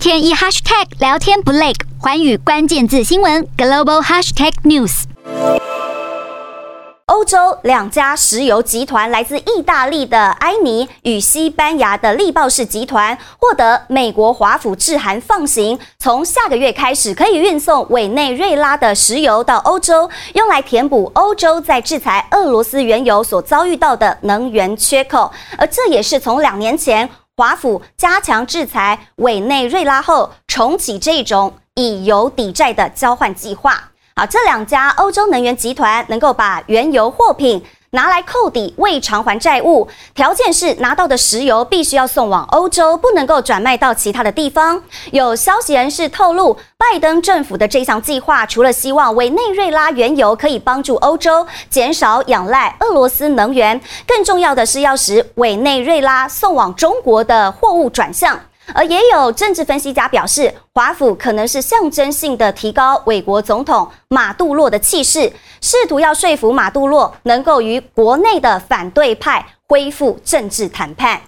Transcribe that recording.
天一 hashtag 聊天不累，寰宇关键字新闻 global hashtag news。欧洲两家石油集团，来自意大利的埃尼与西班牙的力豹氏集团，获得美国华府致函放行，从下个月开始可以运送委内瑞拉的石油到欧洲，用来填补欧洲在制裁俄罗斯原油所遭遇到的能源缺口。而这也是从两年前华府加强制裁委内瑞拉后，重启这种以油抵债的交换计划。好，这两家欧洲能源集团能够把原油货品拿来扣抵未偿还债务，条件是拿到的石油必须要送往欧洲，不能够转卖到其他的地方。有消息人士透露，拜登政府的这项计划，除了希望委内瑞拉原油可以帮助欧洲减少仰赖俄罗斯能源，更重要的是要使委内瑞拉送往中国的货物转向。而也有政治分析家表示，华府可能是象征性的提高美国总统马杜洛的气势，试图要说服马杜洛能够与国内的反对派恢复政治谈判。